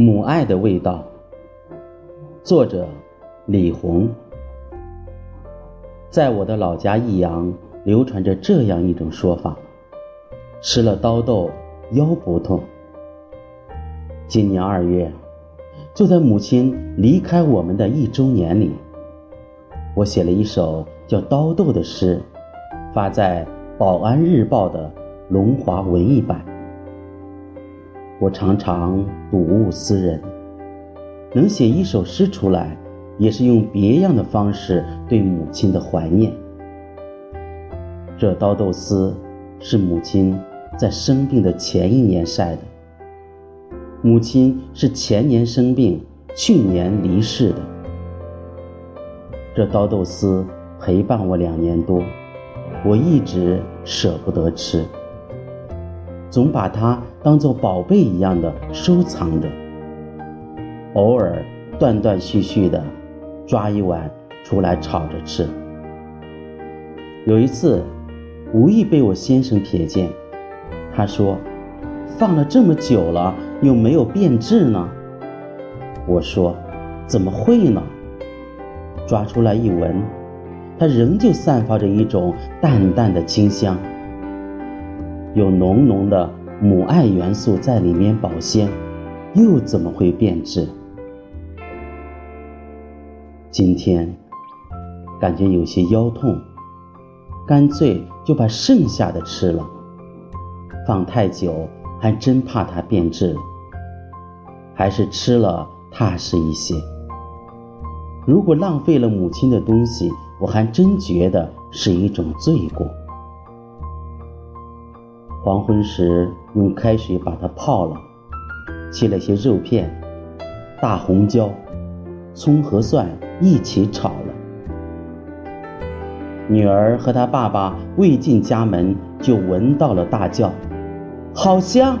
母爱的味道。作者：李红。在我的老家益阳，流传着这样一种说法：吃了刀豆腰不痛。今年二月，就在母亲离开我们的一周年里，我写了一首叫《刀豆》的诗，发在《宝安日报》的龙华文艺版。我常常睹物思人，能写一首诗出来，也是用别样的方式对母亲的怀念。这刀豆丝是母亲在生病的前一年晒的。母亲是前年生病，去年离世的。这刀豆丝陪伴我两年多，我一直舍不得吃。总把它当做宝贝一样的收藏着，偶尔断断续续的抓一碗出来炒着吃。有一次，无意被我先生瞥见，他说：“放了这么久了，有没有变质呢？”我说：“怎么会呢？”抓出来一闻，它仍旧散发着一种淡淡的清香。有浓浓的母爱元素在里面保鲜，又怎么会变质？今天感觉有些腰痛，干脆就把剩下的吃了。放太久还真怕它变质，还是吃了踏实一些。如果浪费了母亲的东西，我还真觉得是一种罪过。黄昏时，用开水把它泡了，切了些肉片、大红椒、葱和蒜一起炒了。女儿和她爸爸未进家门，就闻到了，大叫：“好香！”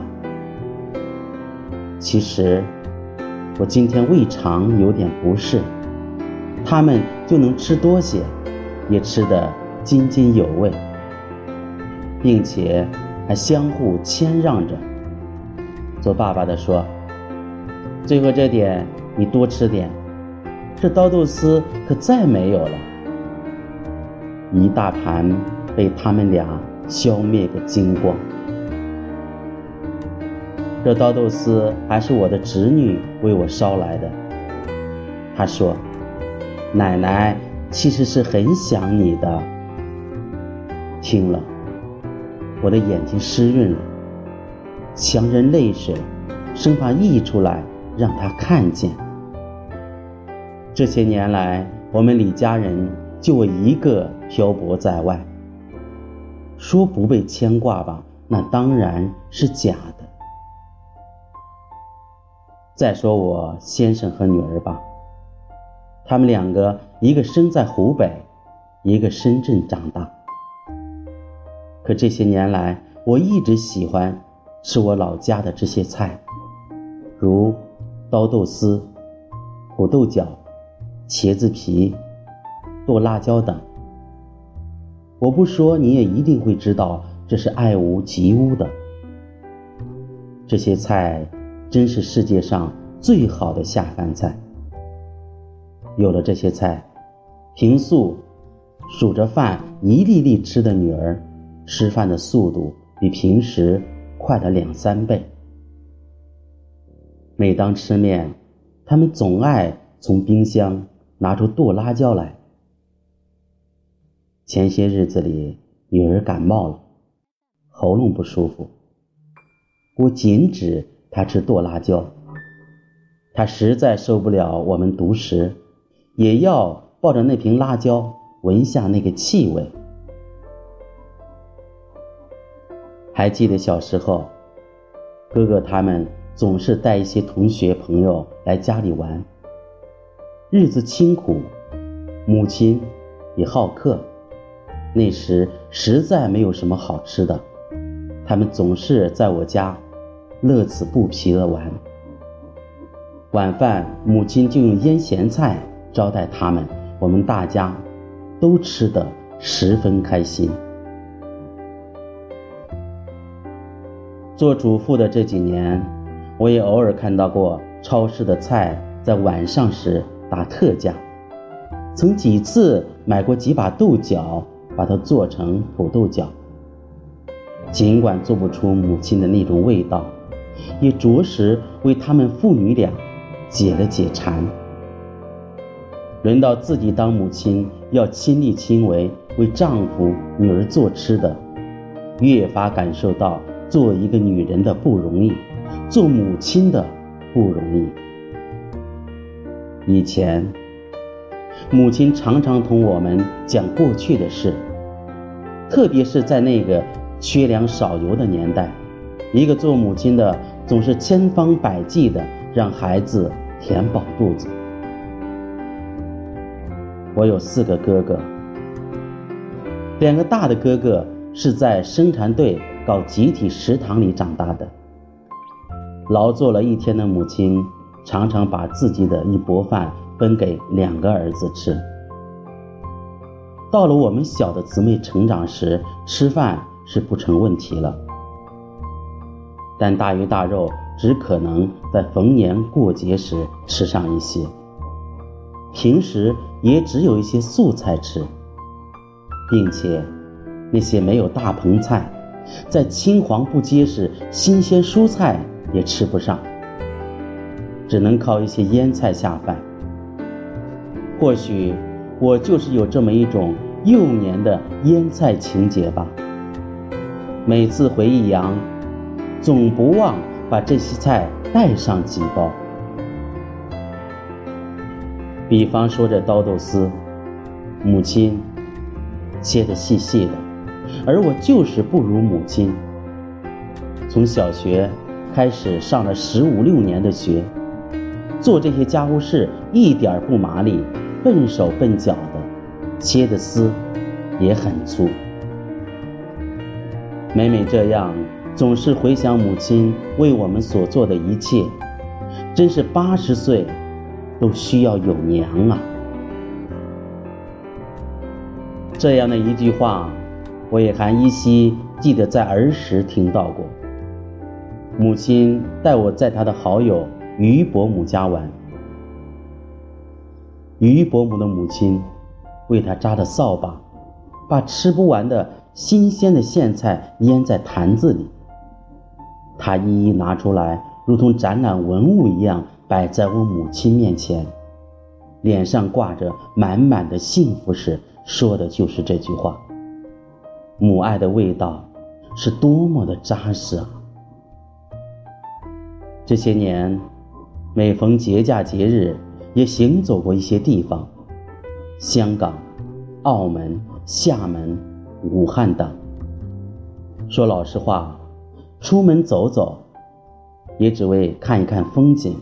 其实，我今天胃肠有点不适，他们就能吃多些，也吃得津津有味，并且。还相互谦让着。做爸爸的说：“最后这点你多吃点，这刀豆丝可再没有了。”一大盘被他们俩消灭个精光。这刀豆丝还是我的侄女为我捎来的。她说：“奶奶其实是很想你的。”听了。我的眼睛湿润了，强忍泪水，生怕溢出来让他看见。这些年来，我们李家人就我一个漂泊在外。说不被牵挂吧，那当然是假的。再说我先生和女儿吧，他们两个一个生在湖北，一个深圳长大。可这些年来，我一直喜欢吃我老家的这些菜，如刀豆丝、土豆角、茄子皮、剁辣椒等。我不说，你也一定会知道，这是爱屋及乌的。这些菜真是世界上最好的下饭菜。有了这些菜，平素数着饭一粒粒吃的女儿。吃饭的速度比平时快了两三倍。每当吃面，他们总爱从冰箱拿出剁辣椒来。前些日子里，女儿感冒了，喉咙不舒服，我禁止她吃剁辣椒。她实在受不了我们独食，也要抱着那瓶辣椒闻下那个气味。还记得小时候，哥哥他们总是带一些同学朋友来家里玩。日子清苦，母亲也好客。那时实在没有什么好吃的，他们总是在我家乐此不疲地玩。晚饭，母亲就用腌咸菜招待他们，我们大家都吃得十分开心。做主妇的这几年，我也偶尔看到过超市的菜在晚上时打特价，曾几次买过几把豆角，把它做成土豆角。尽管做不出母亲的那种味道，也着实为他们父女俩解了解馋。轮到自己当母亲，要亲力亲为为丈夫、女儿做吃的，越发感受到做一个女人的不容易，做母亲的不容易。以前，母亲常常同我们讲过去的事，特别是在那个缺粮少油的年代，一个做母亲的总是千方百计的让孩子填饱肚子。我有四个哥哥，两个大的哥哥是在生产队到集体食堂里长大的。劳作了一天的母亲，常常把自己的一钵饭分给两个儿子吃。到了我们小的姊妹成长时，吃饭是不成问题了，但大鱼大肉只可能在逢年过节时吃上一些。平时也只有一些素菜吃，并且那些没有大棚菜，在青黄不接时，新鲜蔬菜也吃不上，只能靠一些腌菜下饭。或许我就是有这么一种幼年的腌菜情节吧。每次回益阳，总不忘把这些菜带上几包。比方说这刀豆丝，母亲切得细细的，而我就是不如母亲。从小学开始上了十五六年的学，做这些家务事一点不麻利，笨手笨脚的，切的丝也很粗。每每这样，总是回想母亲为我们所做的一切，真是八十岁。都需要有娘啊！这样的一句话，我也还依稀记得，在儿时听到过。母亲带我在她的好友于伯母家玩，于伯母的母亲为她扎的扫把，把吃不完的新鲜的苋菜腌在坛子里，她一一拿出来，如同展览文物一样。摆在我母亲面前，脸上挂着满满的幸福时，说的就是这句话。母爱的味道是多么的扎实啊！这些年，每逢节假节日，也行走过一些地方，香港、澳门、厦门、武汉等。说老实话，出门走走，也只为看一看风景。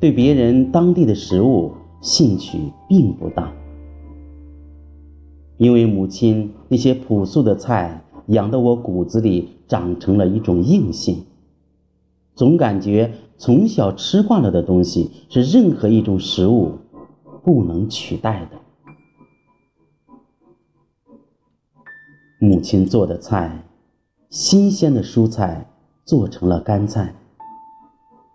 对别人当地的食物兴趣并不大，因为母亲那些朴素的菜养得我骨子里长成了一种硬性，总感觉从小吃惯了的东西是任何一种食物不能取代的。母亲做的菜，新鲜的蔬菜做成了干菜，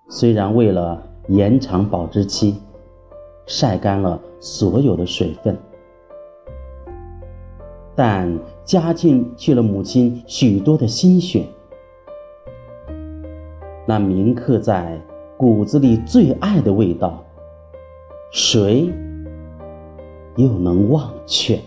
虽然为了。延长保质期，晒干了所有的水分，但加进去了母亲许多的心血。那铭刻在骨子里最爱的味道，谁又能忘却？